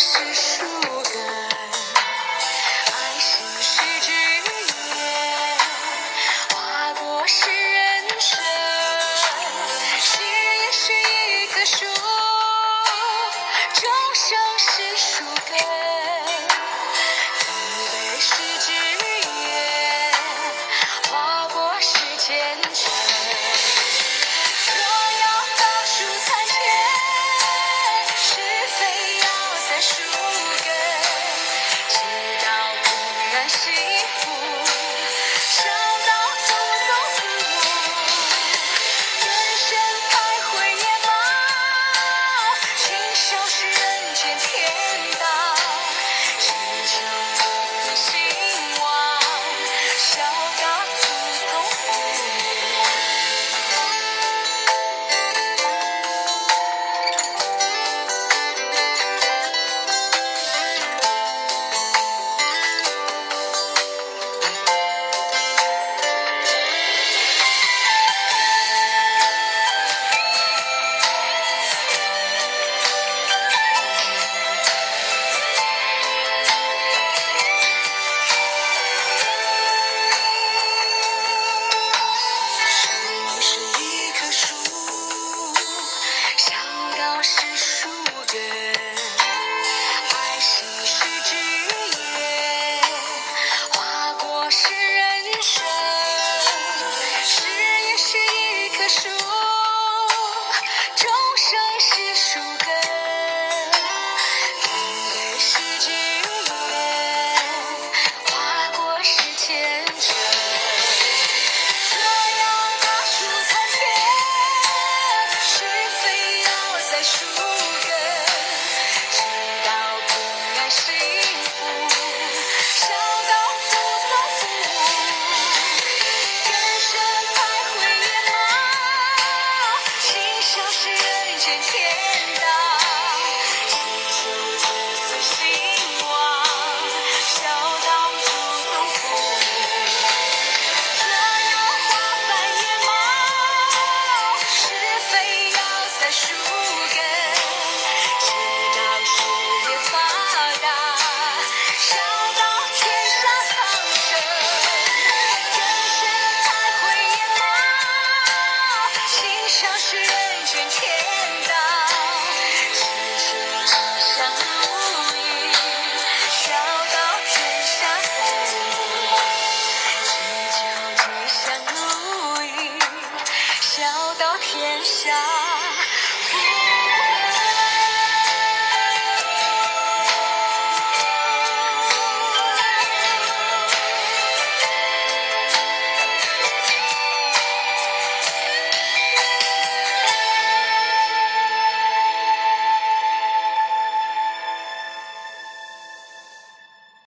是树根，爱心是枝叶，花果是人生，心也是一棵树，众生是树根，慈悲是枝叶，花果是前强。是天。到天上。